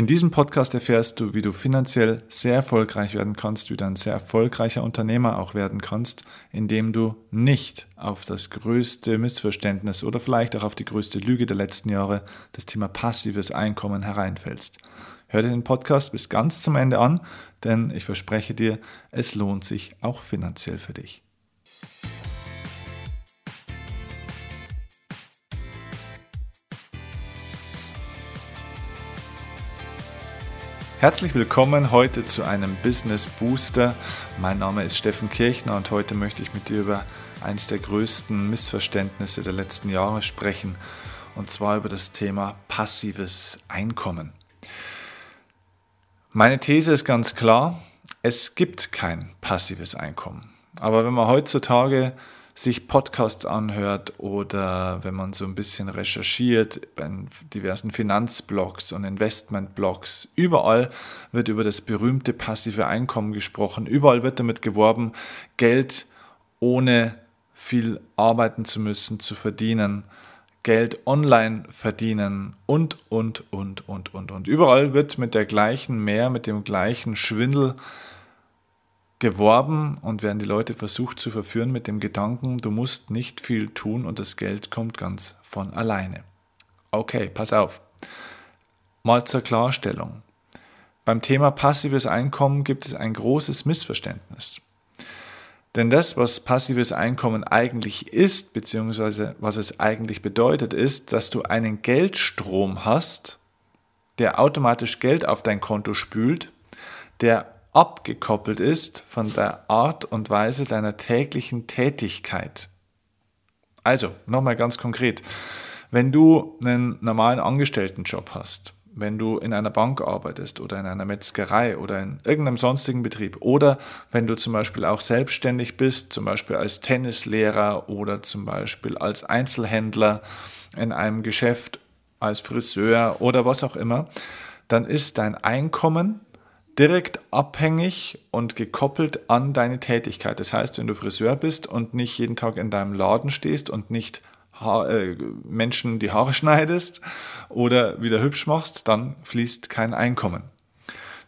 In diesem Podcast erfährst du, wie du finanziell sehr erfolgreich werden kannst, wie du ein sehr erfolgreicher Unternehmer auch werden kannst, indem du nicht auf das größte Missverständnis oder vielleicht auch auf die größte Lüge der letzten Jahre, das Thema passives Einkommen, hereinfällst. Hör dir den Podcast bis ganz zum Ende an, denn ich verspreche dir, es lohnt sich auch finanziell für dich. Herzlich willkommen heute zu einem Business Booster. Mein Name ist Steffen Kirchner und heute möchte ich mit dir über eines der größten Missverständnisse der letzten Jahre sprechen und zwar über das Thema passives Einkommen. Meine These ist ganz klar, es gibt kein passives Einkommen. Aber wenn man heutzutage sich Podcasts anhört oder wenn man so ein bisschen recherchiert bei diversen Finanzblogs und Investmentblogs, überall wird über das berühmte passive Einkommen gesprochen, überall wird damit geworben, Geld ohne viel arbeiten zu müssen, zu verdienen, Geld online verdienen und, und, und, und, und, und. Überall wird mit der gleichen Mehr, mit dem gleichen Schwindel geworben und werden die Leute versucht zu verführen mit dem Gedanken, du musst nicht viel tun und das Geld kommt ganz von alleine. Okay, pass auf. Mal zur Klarstellung. Beim Thema passives Einkommen gibt es ein großes Missverständnis. Denn das, was passives Einkommen eigentlich ist, beziehungsweise was es eigentlich bedeutet, ist, dass du einen Geldstrom hast, der automatisch Geld auf dein Konto spült, der abgekoppelt ist von der Art und Weise deiner täglichen Tätigkeit. Also, nochmal ganz konkret. Wenn du einen normalen Angestelltenjob hast, wenn du in einer Bank arbeitest oder in einer Metzgerei oder in irgendeinem sonstigen Betrieb oder wenn du zum Beispiel auch selbstständig bist, zum Beispiel als Tennislehrer oder zum Beispiel als Einzelhändler in einem Geschäft, als Friseur oder was auch immer, dann ist dein Einkommen direkt abhängig und gekoppelt an deine Tätigkeit. Das heißt, wenn du Friseur bist und nicht jeden Tag in deinem Laden stehst und nicht ha äh, Menschen die Haare schneidest oder wieder hübsch machst, dann fließt kein Einkommen.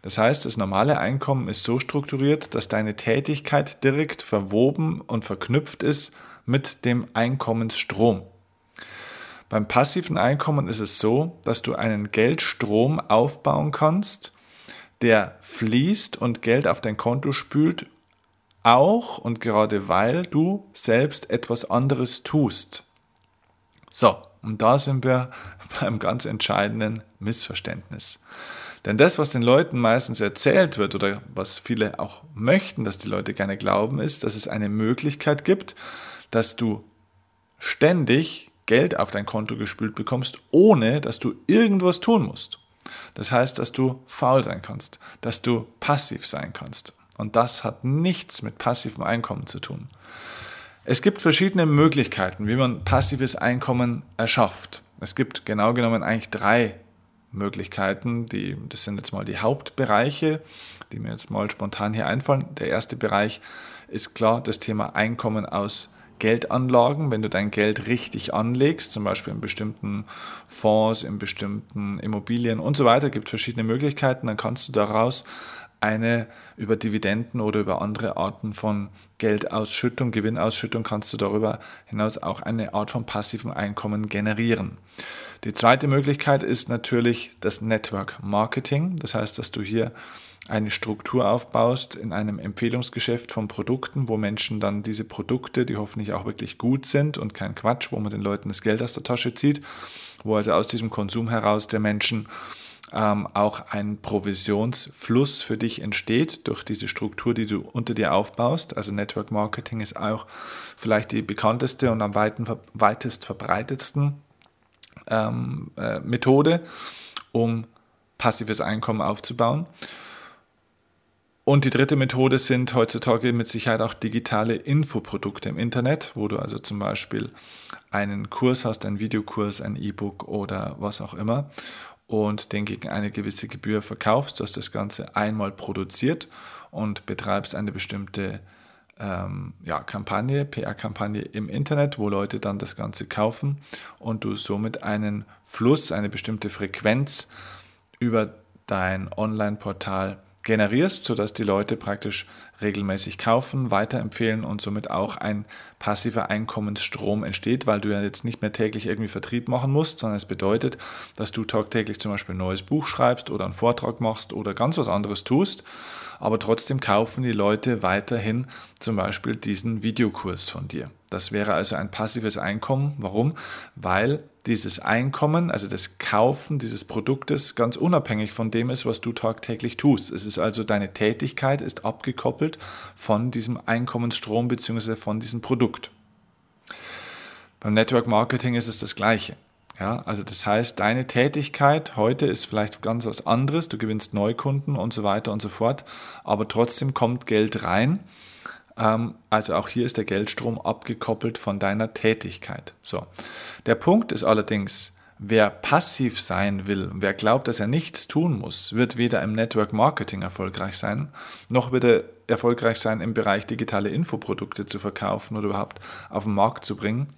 Das heißt, das normale Einkommen ist so strukturiert, dass deine Tätigkeit direkt verwoben und verknüpft ist mit dem Einkommensstrom. Beim passiven Einkommen ist es so, dass du einen Geldstrom aufbauen kannst, der fließt und Geld auf dein Konto spült, auch und gerade weil du selbst etwas anderes tust. So, und da sind wir beim ganz entscheidenden Missverständnis. Denn das, was den Leuten meistens erzählt wird oder was viele auch möchten, dass die Leute gerne glauben, ist, dass es eine Möglichkeit gibt, dass du ständig Geld auf dein Konto gespült bekommst, ohne dass du irgendwas tun musst. Das heißt, dass du faul sein kannst, dass du passiv sein kannst. Und das hat nichts mit passivem Einkommen zu tun. Es gibt verschiedene Möglichkeiten, wie man passives Einkommen erschafft. Es gibt genau genommen eigentlich drei Möglichkeiten. Die, das sind jetzt mal die Hauptbereiche, die mir jetzt mal spontan hier einfallen. Der erste Bereich ist klar das Thema Einkommen aus Geldanlagen, wenn du dein Geld richtig anlegst, zum Beispiel in bestimmten Fonds, in bestimmten Immobilien und so weiter, gibt verschiedene Möglichkeiten, dann kannst du daraus eine über Dividenden oder über andere Arten von Geldausschüttung, Gewinnausschüttung kannst du darüber hinaus auch eine Art von passivem Einkommen generieren. Die zweite Möglichkeit ist natürlich das Network Marketing. Das heißt, dass du hier eine Struktur aufbaust in einem Empfehlungsgeschäft von Produkten, wo Menschen dann diese Produkte, die hoffentlich auch wirklich gut sind und kein Quatsch, wo man den Leuten das Geld aus der Tasche zieht, wo also aus diesem Konsum heraus der Menschen ähm, auch ein Provisionsfluss für dich entsteht durch diese Struktur, die du unter dir aufbaust. Also Network Marketing ist auch vielleicht die bekannteste und am weiten, weitest verbreitetsten ähm, äh, Methode, um passives Einkommen aufzubauen. Und die dritte Methode sind heutzutage mit Sicherheit auch digitale Infoprodukte im Internet, wo du also zum Beispiel einen Kurs hast, einen Videokurs, ein E-Book oder was auch immer und den gegen eine gewisse Gebühr verkaufst. Du hast das Ganze einmal produziert und betreibst eine bestimmte ähm, ja, Kampagne, PR-Kampagne im Internet, wo Leute dann das Ganze kaufen und du somit einen Fluss, eine bestimmte Frequenz über dein Online-Portal generierst, sodass die Leute praktisch regelmäßig kaufen, weiterempfehlen und somit auch ein passiver Einkommensstrom entsteht, weil du ja jetzt nicht mehr täglich irgendwie Vertrieb machen musst, sondern es bedeutet, dass du tagtäglich zum Beispiel ein neues Buch schreibst oder einen Vortrag machst oder ganz was anderes tust, aber trotzdem kaufen die Leute weiterhin zum Beispiel diesen Videokurs von dir. Das wäre also ein passives Einkommen. Warum? Weil dieses Einkommen, also das Kaufen dieses Produktes, ganz unabhängig von dem ist, was du tagtäglich tust. Es ist also deine Tätigkeit ist abgekoppelt von diesem Einkommensstrom bzw. von diesem Produkt. Beim Network Marketing ist es das Gleiche. Ja, also das heißt, deine Tätigkeit heute ist vielleicht ganz was anderes, du gewinnst Neukunden und so weiter und so fort, aber trotzdem kommt Geld rein also auch hier ist der Geldstrom abgekoppelt von deiner Tätigkeit. So. Der Punkt ist allerdings, wer passiv sein will, wer glaubt, dass er nichts tun muss, wird weder im Network Marketing erfolgreich sein, noch wird er erfolgreich sein im Bereich digitale Infoprodukte zu verkaufen oder überhaupt auf den Markt zu bringen,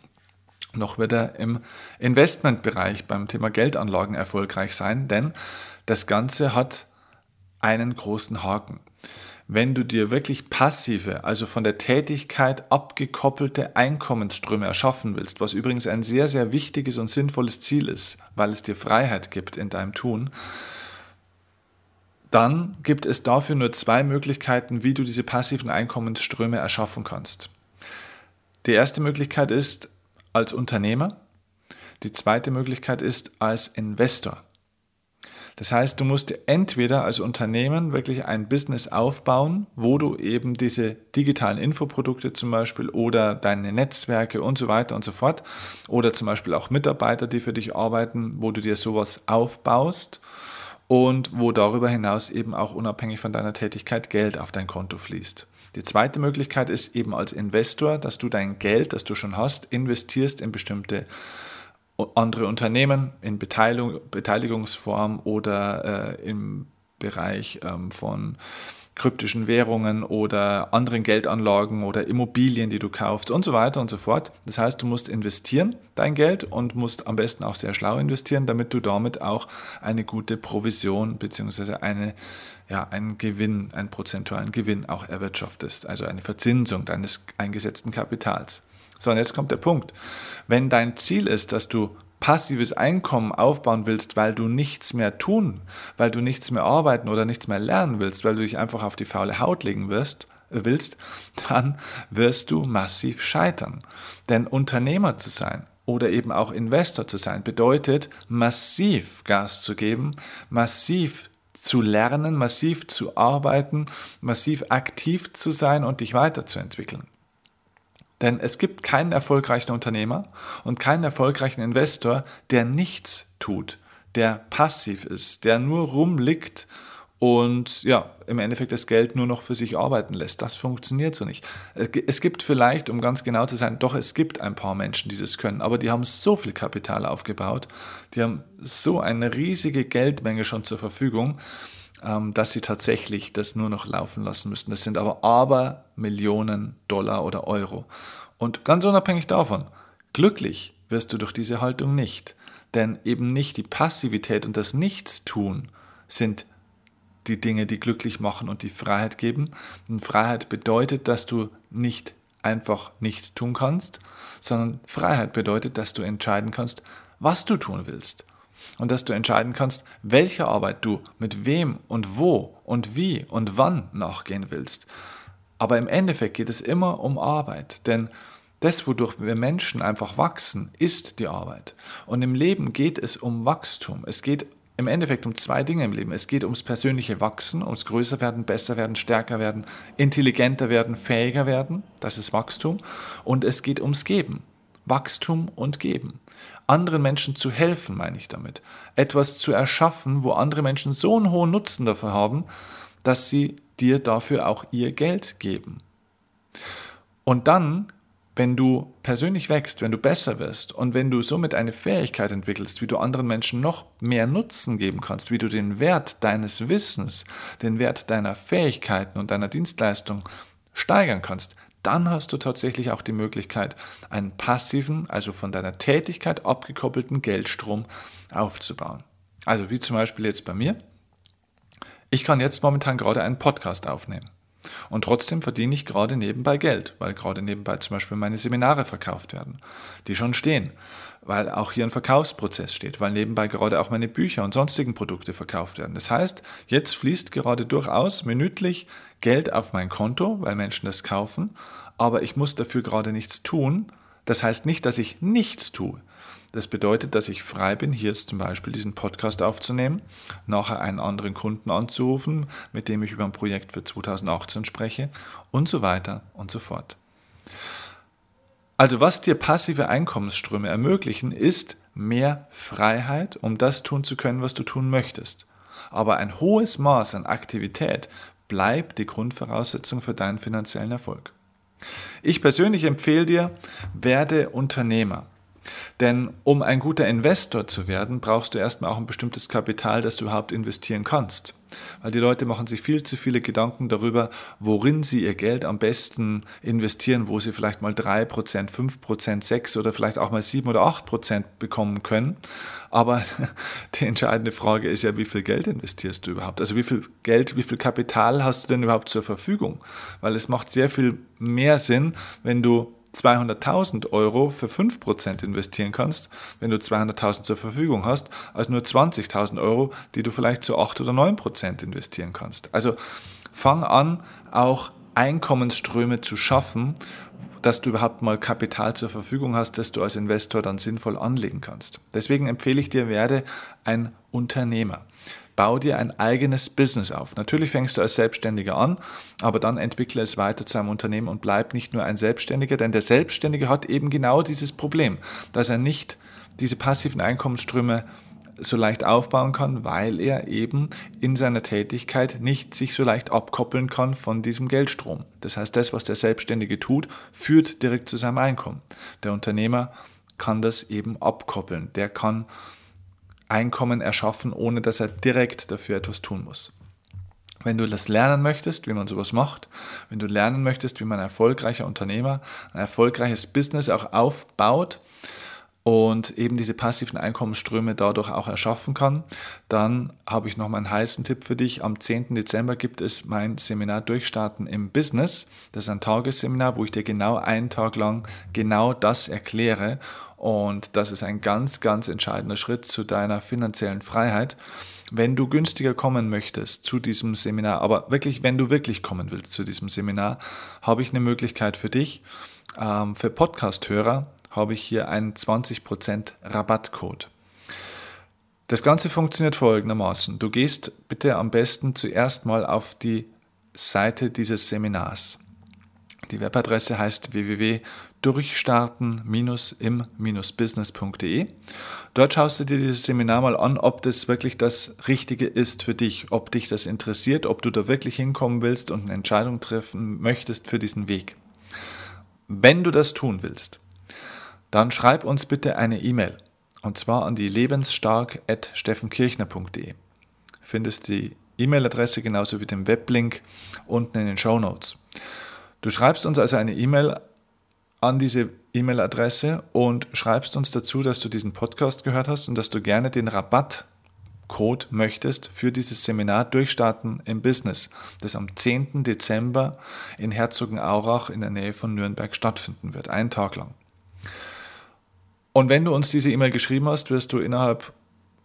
noch wird er im Investmentbereich beim Thema Geldanlagen erfolgreich sein, denn das Ganze hat einen großen Haken wenn du dir wirklich passive, also von der Tätigkeit abgekoppelte Einkommensströme erschaffen willst, was übrigens ein sehr, sehr wichtiges und sinnvolles Ziel ist, weil es dir Freiheit gibt in deinem Tun, dann gibt es dafür nur zwei Möglichkeiten, wie du diese passiven Einkommensströme erschaffen kannst. Die erste Möglichkeit ist als Unternehmer, die zweite Möglichkeit ist als Investor. Das heißt, du musst entweder als Unternehmen wirklich ein Business aufbauen, wo du eben diese digitalen Infoprodukte zum Beispiel oder deine Netzwerke und so weiter und so fort oder zum Beispiel auch Mitarbeiter, die für dich arbeiten, wo du dir sowas aufbaust und wo darüber hinaus eben auch unabhängig von deiner Tätigkeit Geld auf dein Konto fließt. Die zweite Möglichkeit ist eben als Investor, dass du dein Geld, das du schon hast, investierst in bestimmte andere Unternehmen in Beteiligung, Beteiligungsform oder äh, im Bereich ähm, von kryptischen Währungen oder anderen Geldanlagen oder Immobilien, die du kaufst und so weiter und so fort. Das heißt, du musst investieren dein Geld und musst am besten auch sehr schlau investieren, damit du damit auch eine gute Provision bzw. Eine, ja, einen Gewinn, einen prozentualen Gewinn auch erwirtschaftest, also eine Verzinsung deines eingesetzten Kapitals. So, und jetzt kommt der Punkt. Wenn dein Ziel ist, dass du passives Einkommen aufbauen willst, weil du nichts mehr tun, weil du nichts mehr arbeiten oder nichts mehr lernen willst, weil du dich einfach auf die faule Haut legen wirst, äh, willst, dann wirst du massiv scheitern. Denn Unternehmer zu sein oder eben auch Investor zu sein, bedeutet massiv Gas zu geben, massiv zu lernen, massiv zu arbeiten, massiv aktiv zu sein und dich weiterzuentwickeln. Denn es gibt keinen erfolgreichen Unternehmer und keinen erfolgreichen Investor, der nichts tut, der passiv ist, der nur rumliegt und ja, im Endeffekt das Geld nur noch für sich arbeiten lässt. Das funktioniert so nicht. Es gibt vielleicht, um ganz genau zu sein, doch es gibt ein paar Menschen, die das können, aber die haben so viel Kapital aufgebaut, die haben so eine riesige Geldmenge schon zur Verfügung, dass sie tatsächlich das nur noch laufen lassen müssten. Das sind aber aber Millionen Dollar oder Euro. Und ganz unabhängig davon, glücklich wirst du durch diese Haltung nicht. Denn eben nicht die Passivität und das Nichtstun sind die Dinge, die glücklich machen und die Freiheit geben. Und Freiheit bedeutet, dass du nicht einfach nichts tun kannst, sondern Freiheit bedeutet, dass du entscheiden kannst, was du tun willst und dass du entscheiden kannst, welche Arbeit du mit wem und wo und wie und wann nachgehen willst. Aber im Endeffekt geht es immer um Arbeit, denn das, wodurch wir Menschen einfach wachsen, ist die Arbeit. Und im Leben geht es um Wachstum. Es geht im Endeffekt um zwei Dinge im Leben. Es geht ums persönliche Wachsen, ums größer werden, besser werden, stärker werden, intelligenter werden, fähiger werden. Das ist Wachstum. Und es geht ums Geben. Wachstum und Geben anderen Menschen zu helfen, meine ich damit. Etwas zu erschaffen, wo andere Menschen so einen hohen Nutzen dafür haben, dass sie dir dafür auch ihr Geld geben. Und dann, wenn du persönlich wächst, wenn du besser wirst und wenn du somit eine Fähigkeit entwickelst, wie du anderen Menschen noch mehr Nutzen geben kannst, wie du den Wert deines Wissens, den Wert deiner Fähigkeiten und deiner Dienstleistung steigern kannst, dann hast du tatsächlich auch die Möglichkeit, einen passiven, also von deiner Tätigkeit abgekoppelten Geldstrom aufzubauen. Also wie zum Beispiel jetzt bei mir. Ich kann jetzt momentan gerade einen Podcast aufnehmen. Und trotzdem verdiene ich gerade nebenbei Geld, weil gerade nebenbei zum Beispiel meine Seminare verkauft werden, die schon stehen, weil auch hier ein Verkaufsprozess steht, weil nebenbei gerade auch meine Bücher und sonstigen Produkte verkauft werden. Das heißt, jetzt fließt gerade durchaus minütlich Geld auf mein Konto, weil Menschen das kaufen, aber ich muss dafür gerade nichts tun. Das heißt nicht, dass ich nichts tue. Das bedeutet, dass ich frei bin, hier jetzt zum Beispiel diesen Podcast aufzunehmen, nachher einen anderen Kunden anzurufen, mit dem ich über ein Projekt für 2018 spreche und so weiter und so fort. Also was dir passive Einkommensströme ermöglichen, ist mehr Freiheit, um das tun zu können, was du tun möchtest. Aber ein hohes Maß an Aktivität bleibt die Grundvoraussetzung für deinen finanziellen Erfolg. Ich persönlich empfehle dir, werde Unternehmer. Denn um ein guter Investor zu werden, brauchst du erstmal auch ein bestimmtes Kapital, das du überhaupt investieren kannst. Weil die Leute machen sich viel zu viele Gedanken darüber, worin sie ihr Geld am besten investieren, wo sie vielleicht mal 3%, 5%, 6 oder vielleicht auch mal 7 oder 8% bekommen können. Aber die entscheidende Frage ist ja, wie viel Geld investierst du überhaupt? Also wie viel Geld, wie viel Kapital hast du denn überhaupt zur Verfügung? Weil es macht sehr viel mehr Sinn, wenn du 200.000 Euro für 5% investieren kannst, wenn du 200.000 zur Verfügung hast, als nur 20.000 Euro, die du vielleicht zu 8 oder 9% investieren kannst. Also fang an, auch Einkommensströme zu schaffen, dass du überhaupt mal Kapital zur Verfügung hast, das du als Investor dann sinnvoll anlegen kannst. Deswegen empfehle ich dir, werde ein Unternehmer. Bau dir ein eigenes Business auf. Natürlich fängst du als Selbstständiger an, aber dann entwickle es weiter zu einem Unternehmen und bleib nicht nur ein Selbstständiger, denn der Selbstständige hat eben genau dieses Problem, dass er nicht diese passiven Einkommensströme so leicht aufbauen kann, weil er eben in seiner Tätigkeit nicht sich so leicht abkoppeln kann von diesem Geldstrom. Das heißt, das, was der Selbstständige tut, führt direkt zu seinem Einkommen. Der Unternehmer kann das eben abkoppeln. Der kann Einkommen erschaffen, ohne dass er direkt dafür etwas tun muss. Wenn du das lernen möchtest, wie man sowas macht, wenn du lernen möchtest, wie man ein erfolgreicher Unternehmer, ein erfolgreiches Business auch aufbaut und eben diese passiven Einkommensströme dadurch auch erschaffen kann, dann habe ich noch mal einen heißen Tipp für dich. Am 10. Dezember gibt es mein Seminar Durchstarten im Business. Das ist ein Tagesseminar, wo ich dir genau einen Tag lang genau das erkläre und das ist ein ganz, ganz entscheidender Schritt zu deiner finanziellen Freiheit. Wenn du günstiger kommen möchtest zu diesem Seminar, aber wirklich, wenn du wirklich kommen willst zu diesem Seminar, habe ich eine Möglichkeit für dich. Ähm, für Podcast-Hörer habe ich hier einen 20% Rabattcode. Das Ganze funktioniert folgendermaßen. Du gehst bitte am besten zuerst mal auf die Seite dieses Seminars. Die Webadresse heißt www durchstarten-im-business.de. Dort schaust du dir dieses Seminar mal an, ob das wirklich das Richtige ist für dich, ob dich das interessiert, ob du da wirklich hinkommen willst und eine Entscheidung treffen möchtest für diesen Weg. Wenn du das tun willst, dann schreib uns bitte eine E-Mail und zwar an die lebensstark.steffenkirchner.de. Findest die E-Mail-Adresse genauso wie den Weblink unten in den Show Notes. Du schreibst uns also eine E-Mail an diese E-Mail-Adresse und schreibst uns dazu, dass du diesen Podcast gehört hast und dass du gerne den Rabattcode möchtest für dieses Seminar Durchstarten im Business, das am 10. Dezember in Herzogenaurach in der Nähe von Nürnberg stattfinden wird, einen Tag lang. Und wenn du uns diese E-Mail geschrieben hast, wirst du innerhalb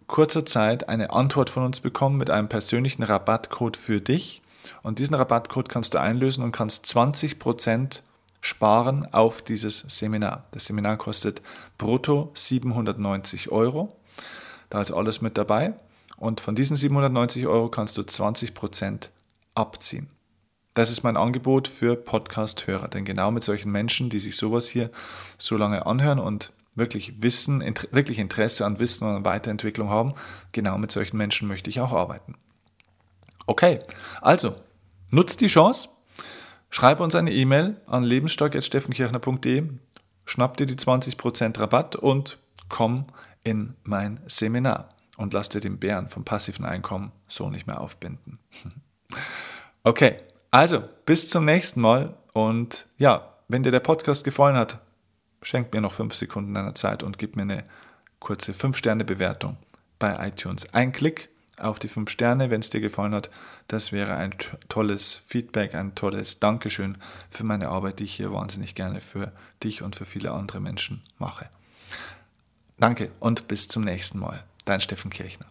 kurzer Zeit eine Antwort von uns bekommen mit einem persönlichen Rabattcode für dich. Und diesen Rabattcode kannst du einlösen und kannst 20% sparen auf dieses Seminar. Das Seminar kostet brutto 790 Euro. Da ist alles mit dabei. Und von diesen 790 Euro kannst du 20 Prozent abziehen. Das ist mein Angebot für Podcast-Hörer. Denn genau mit solchen Menschen, die sich sowas hier so lange anhören und wirklich Wissen, wirklich Interesse an Wissen und an Weiterentwicklung haben, genau mit solchen Menschen möchte ich auch arbeiten. Okay, also nutzt die Chance, Schreib uns eine E-Mail an lebensstark.steffenkirchner.de, schnapp dir die 20% Rabatt und komm in mein Seminar und lass dir den Bären vom passiven Einkommen so nicht mehr aufbinden. Okay, also bis zum nächsten Mal und ja, wenn dir der Podcast gefallen hat, schenk mir noch 5 Sekunden deiner Zeit und gib mir eine kurze 5-Sterne-Bewertung bei iTunes. Ein Klick auf die 5 Sterne, wenn es dir gefallen hat. Das wäre ein tolles Feedback, ein tolles Dankeschön für meine Arbeit, die ich hier wahnsinnig gerne für dich und für viele andere Menschen mache. Danke und bis zum nächsten Mal. Dein Steffen Kirchner.